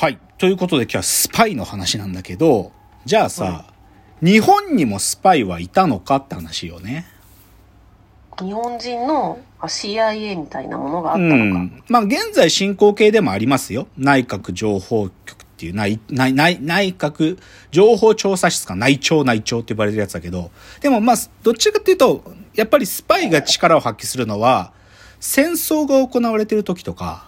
はい。ということで今日はスパイの話なんだけど、じゃあさ、日本にもスパイはいたのかって話よね。日本人のあ CIA みたいなものがあったうのか。ん。まあ現在進行形でもありますよ。内閣情報局っていう内、内、内、内閣情報調査室か内調内調って呼ばれてるやつだけど、でもまあ、どっちかっていうと、やっぱりスパイが力を発揮するのは、戦争が行われてる時とか、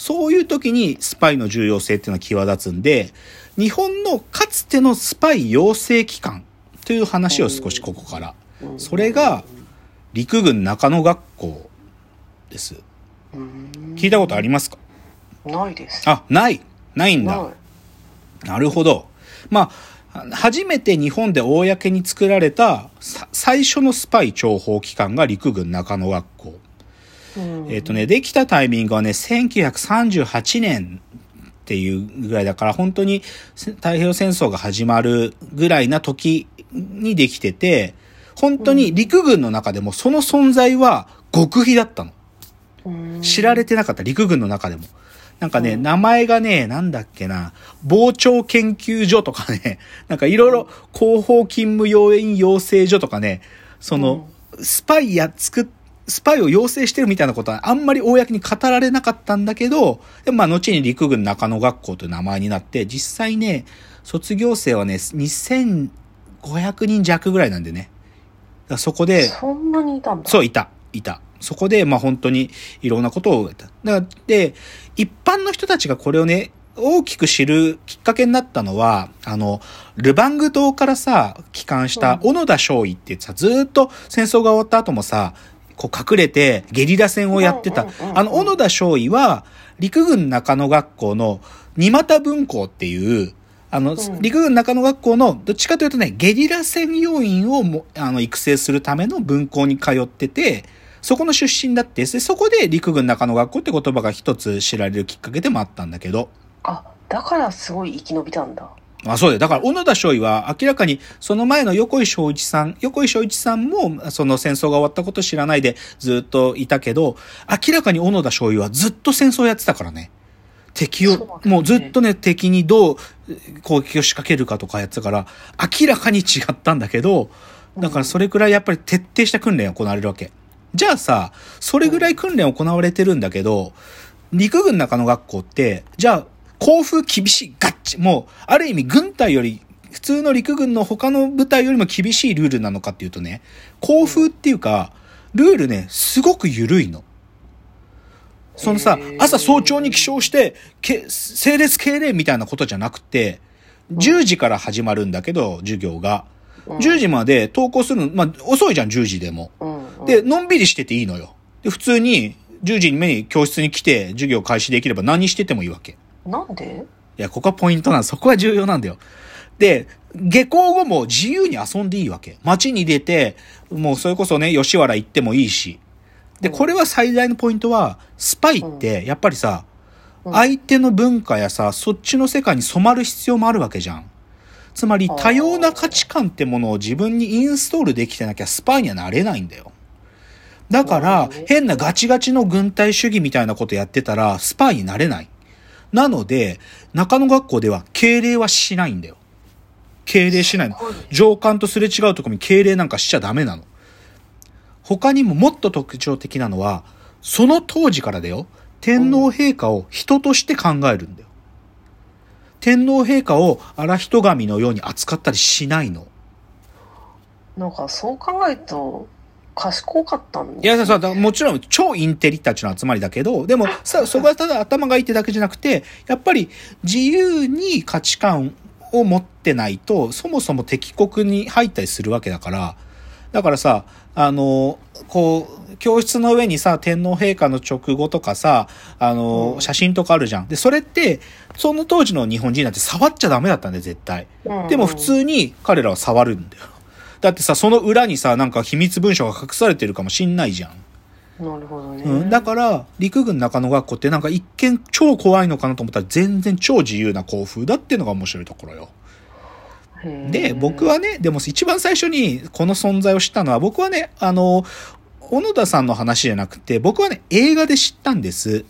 そういう時にスパイの重要性っていうのは際立つんで、日本のかつてのスパイ養成機関という話を少しここから。それが、陸軍中野学校です。うん聞いたことありますか？ないです。あ、ない。ないんだ。なるほど。まあ、初めて日本で公に作られたさ最初のスパイ諜報機関が陸軍中野学校。うん。えっ、とね、できたタイミングはね、1938年っていうぐらいだから、本当にせ太平洋戦争が始まるぐらいな時にできてて、本当に陸軍の中でもその存在は極秘だったの。うん。知られてなかった、陸軍の中でも。なんかね、うん。名前がね、なんだっけな、防潮研究所とかね、なんかいろいろ広報勤務要員養成所とかね、その、スパイや、作っ、スパイを養成してるみたいなことはあんまり公に語られなかったんだけど、でもまあ後に陸軍中野学校という名前になって、実際ね、卒業生はね、2500人弱ぐらいなんでね。そこで、そんなにいたんだ。そう、いた、いた。そこで、まあ本当にいろんなことを得た。だからで、一般の人たちがこれをね、大きく知るきっかけになったのは、あの、ルバング島からさ、帰還した小野田少尉ってさ、ずーっと戦争が終わった後もさ、こう隠れてゲリラ戦をやってた。あの、小野田少尉は、陸軍中野学校の二股分校っていう、あの、ん。陸軍中野学校の、どっちかというとね、ゲリラ戦要員をも、あの、育成するための分校に通ってて、そこの出身だって、でそこで陸軍中野学校って言葉が一つ知られるきっかけでもあったんだけど、あ、だからすごい生き延びたんだ。あ、そうだよ。だから、小野田少尉は明らかに、その前の横井正一さん、横井正一さんも、その戦争が終わったこと知らないでずっといたけど、明らかに小野田少尉はずっと戦争やってたからね。敵を、もうずっとね、敵にどう攻撃を仕掛けるかとかやってたから、明らかに違ったんだけど、だからそれくらいやっぱり徹底した訓練が行われるわけ。じゃあさ、それぐらい訓練行われてるんだけど、陸軍中野学校って、じゃあ、校風厳しい、ガもう、ある意味軍隊より、普通の陸軍の他の部隊よりも厳しいルールなのかっていうとね、校風っていうか、ルールね、すごく緩いの。そのさ朝早朝に起床して、け整列敬礼みたいなことじゃなくて、10時から始まるんだけど、授業が。うん10時まで登校するの、まあ、遅いじゃん、10時でも。で、のんびりしてていいのよ。で、普通に、10時に目に教室に来て、授業開始できれば何しててもいいわけ。なんで？いや、ここはポイントなんそこは重要なんだよ。で、下校後も自由に遊んでいいわけ。街に出て、もうそれこそね、吉原行ってもいいし。で、これは最大のポイントは、スパイって、やっぱりさ、うん相手の文化やさ、そっちの世界に染まる必要もあるわけじゃん。つまり、多様な価値観ってものを自分にインストールできてなきゃスパイにはなれないんだよ。だから変なガチガチの軍隊主義みたいなことやってたら、スパイになれない。なので、中野学校では敬礼はしないんだよ。敬礼しないの。上官とすれ違うとこに敬礼なんかしちゃダメなの。他にももっと特徴的なのは、その当時からだよ、天皇陛下を人として考えるんだよ。天皇陛下を荒人神のように扱ったりしないの。なんかそう考えると、賢かったんいや、さ、だもちろん超インテリたちの集まりだけど、でも さ、そこはただ頭がいいってだけじゃなくて、やっぱり自由に価値観を持ってないと、そもそも敵国に入ったりするわけだから、だからさ、あの、こう、教室の上にさ、天皇陛下の直後とかさ、あの、うん写真とかあるじゃん。で、それって、その当時の日本人なんて触っちゃダメだったんだよ、絶対。でも普通に彼らは触るんだよ。だってさ、その裏にさ、なんか秘密文書が隠されてるかもしんないじゃん。なるほどね。うん、だから、陸軍中野学校ってなんか一見超怖いのかなと思ったら全然超自由な校風だっていうのが面白いところよ。で、僕はね、でも一番最初にこの存在を知ったのは、僕はね、あの、小野田さんの話じゃなくて、僕はね、映画で知ったんです。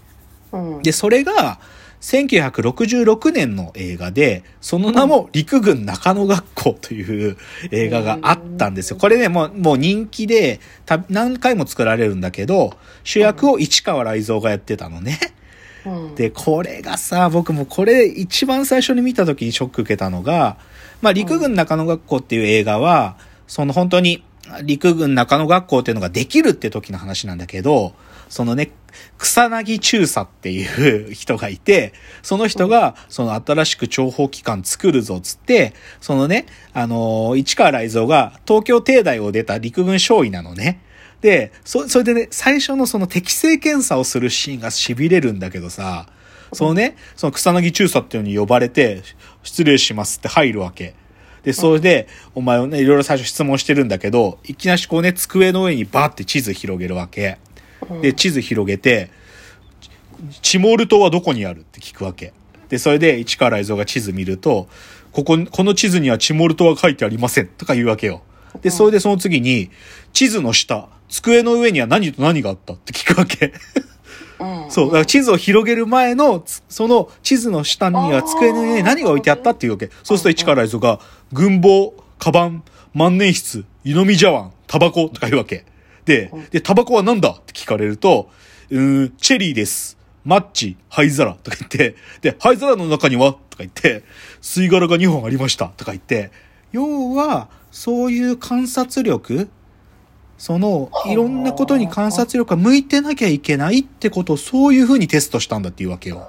うん、で、それが、1966年の映画で、その名も陸軍中野学校という映画があったんですよ。これね、もう、もう人気で、た何回も作られるんだけど、主役を市川雷蔵がやってたのね。うん、で、これがさ、僕もこれ一番最初に見た時にショック受けたのが、まあ、陸軍中野学校っていう映画は、その本当に陸軍中野学校っていうのができるって時の話なんだけど、そのね、草薙中佐っていう人がいて、その人が、その新しく諜報機関作るぞっつって、そのね、あのー市川雷蔵が東京帝大を出た陸軍少尉なのね。で、そ、それでね、最初のその適正検査をするシーンが痺れるんだけどさ、そのね、その草薙中佐っていうのに呼ばれて、失礼しますって入るわけ。で、それで、お前をね、いろいろ最初質問してるんだけど、いきなしこうね、机の上にバーって地図広げるわけ。で、地図広げて、チモール島はどこにあるって聞くわけ。で、それで市川雷蔵が地図見ると、ここ、この地図にはチモール島は書いてありませんとか言うわけよ。で、それでその次に、地図の下、机の上には何と何があったって聞くわけ。うん、そう。だから地図を広げる前の、つその地図の下には机の上に何が置いてあったっていうわけ。そうすると市川雷蔵が、軍棒、カバン、万年筆、湯飲み茶碗、タバコとか言うわけ。で、で、タバコは何だって聞かれると、うーん、チェリーです。マッチ、灰皿とか言って、で、灰皿の中には？とか言って、吸い殻が2本ありましたとか言って、要は、そういう観察力その、いろんなことに観察力が向いてなきゃいけないってことをそういう風にテストしたんだっていうわけよ。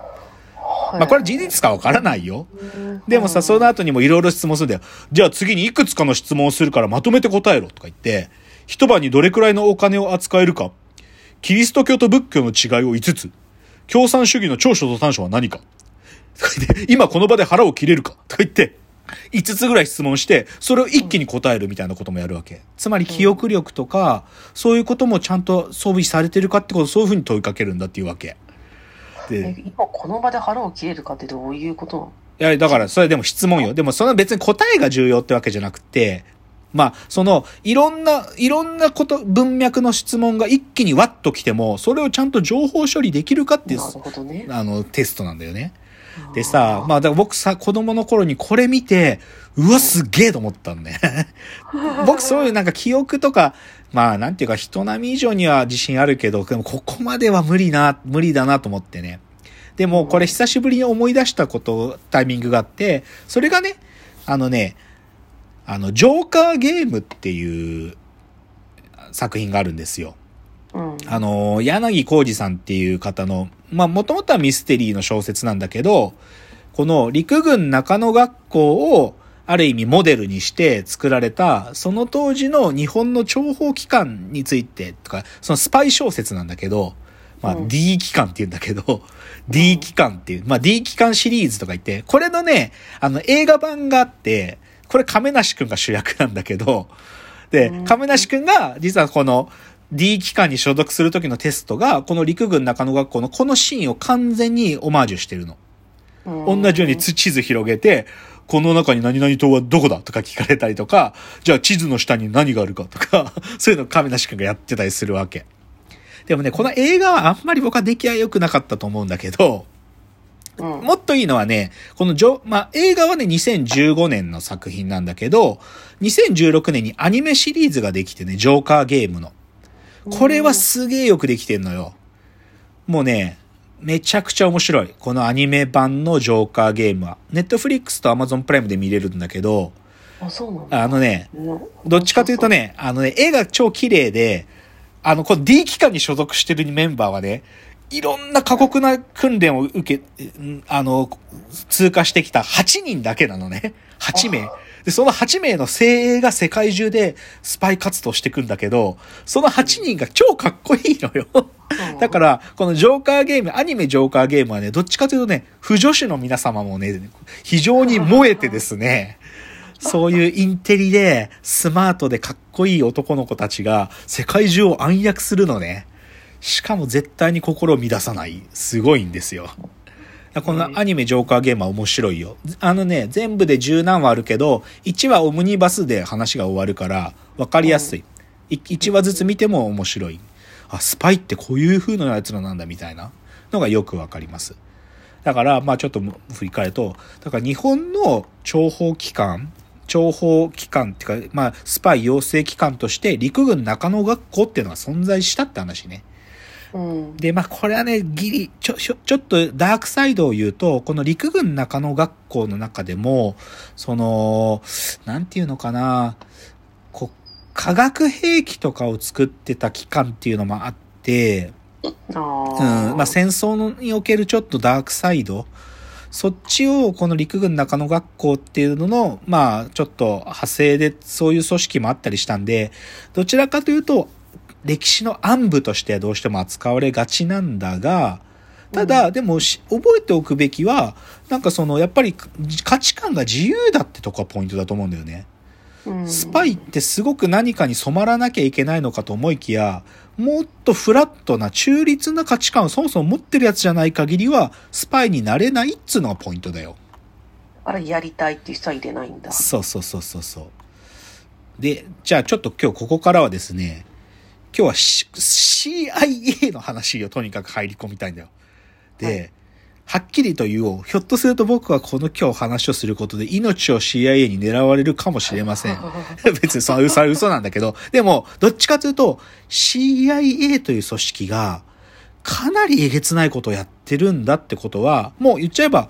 まあこれ事実かわからないよ。でもさ、その後にもいろいろ質問するんだよ。じゃあ次にいくつかの質問をするからまとめて答えろとか言って、一晩にどれくらいのお金を扱えるか、キリスト教と仏教の違いを5つ、共産主義の長所と短所は何か、とか言って今この場で腹を切れるかとか言って、5つぐらい質問して、それを一気に答えるみたいなこともやるわけ。つまり記憶力とか、そういうこともちゃんと装備されてるかってことをそういうふうに問いかけるんだっていうわけ。えで、今この場で腹を切れるかってどういうこと？いや、だから、それでも質問よ。でも、その別に答えが重要ってわけじゃなくて、まあ、その、いろんな、いろんなこと、文脈の質問が一気にワッと来ても、それをちゃんと情報処理できるかっていうね。あの、テストなんだよね。でさ、まあ、だから僕さ、子供の頃にこれ見て、うわ、すっげえと思ったんだよね。僕そういうなんか記憶とか、まあ、なんていうか人並み以上には自信あるけど、でもここまでは無理な、無理だなと思ってね。でも、これ久しぶりに思い出したこと、タイミングがあって、それがね、あのね、あの、ジョーカーゲームっていう作品があるんですよ。うん。あの、柳浩二さんっていう方の、まあ、もともとはミステリーの小説なんだけど、この陸軍中野学校をある意味モデルにして作られた、その当時の日本の諜報機関についてとか、そのスパイ小説なんだけど、まあ、うん D 機関って言うんだけど、D 機関っていう、まあ D 機関シリーズとか言って、これのね、あの映画版があって、これ亀梨くんが主役なんだけど、でう、ん亀梨くんが実はこの D 機関に所属する時のテストが、この陸軍中野学校のこのシーンを完全にオマージュしてるの。うん同じように地図広げて、この中に何々島はどこだとか聞かれたりとか、じゃあ地図の下に何があるかとか、そういうのを亀梨くんがやってたりするわけ。でもね、この映画はあんまり僕は出来は良くなかったと思うんだけど、うんもっといいのはね、このジョ、まあ、映画はね、2015年の作品なんだけど、2016年にアニメシリーズができてね、ジョーカーゲームの。これはすげえよくできてんのよ。もうね、めちゃくちゃ面白い。このアニメ版のジョーカーゲームは。ネットフリックスとアマゾンプライムで見れるんだけど、あ、そうなんだ。あのね、うんどっちかというと。ね、あのね、絵が超綺麗で、あの、この D 機関に所属してるメンバーはね、いろんな過酷な訓練を受け、うんあの、通過してきた8人だけなのね。8名。で、その8名の精鋭が世界中でスパイ活動してくんだけど、その8人が超かっこいいのよ。うんだから、このジョーカーゲーム、アニメジョーカーゲームはね、どっちかというとね、不女子の皆様もね、非常に燃えてですね、そういうインテリで、スマートでかっこいい男の子たちが世界中を暗躍するのね。しかも絶対に心を乱さない。すごいんですよ。このアニメジョーカーゲームは面白いよ。あのね、全部で十何話あるけど、1話オムニバスで話が終わるから、わかりやすい。1話ずつ見ても面白い。あ、スパイってこういう風なやつらなんだみたいなのがよくわかります。だから、まあちょっと振り返ると、だから日本の諜報機関、諜報機関っていうか、まあスパイ養成機関として陸軍中野学校っていうのが存在したって話ね。うん。で、まあこれはね、ギリ、ちょ、ちょ、ちょっとダークサイドを言うと、この陸軍中野学校の中でも、その、なんていうのかな、こう、化学兵器とかを作ってた機関っていうのもあって、あうん、まあ戦争のにおけるちょっとダークサイド、そっちをこの陸軍中野学校っていうのの、まあちょっと派生でそういう組織もあったりしたんで、どちらかというと歴史の暗部としてはどうしても扱われがちなんだが、ただ、でもし覚えておくべきは、なんかそのやっぱり価値観が自由だってとこがポイントだと思うんだよね。うんスパイってすごく何かに染まらなきゃいけないのかと思いきや、もっとフラットな中立な価値観をそもそも持ってるやつじゃない限りは、スパイになれないっつうのがポイントだよ。あれやりたいっていう人は入れないんだ。そうそうそうそうそう。で、じゃあちょっと今日ここからはですね、今日は、CIA の話をとにかく入り込みたいんだよ。で、はっきりと言おう。ひょっとすると僕はこの今日話をすることで命を CIA に狙われるかもしれません。別にその嘘は嘘なんだけど、でも、どっちかというと、CIA という組織が、かなりえげつないことをやってるんだってことは、もう言っちゃえば、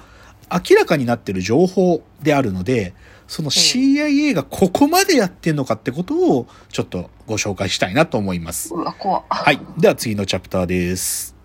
明らかになってる情報であるので、その CIA がここまでやってんのかってことを、ちょっとご紹介したいなと思います。うわ、怖っ。はい。では次のチャプターです。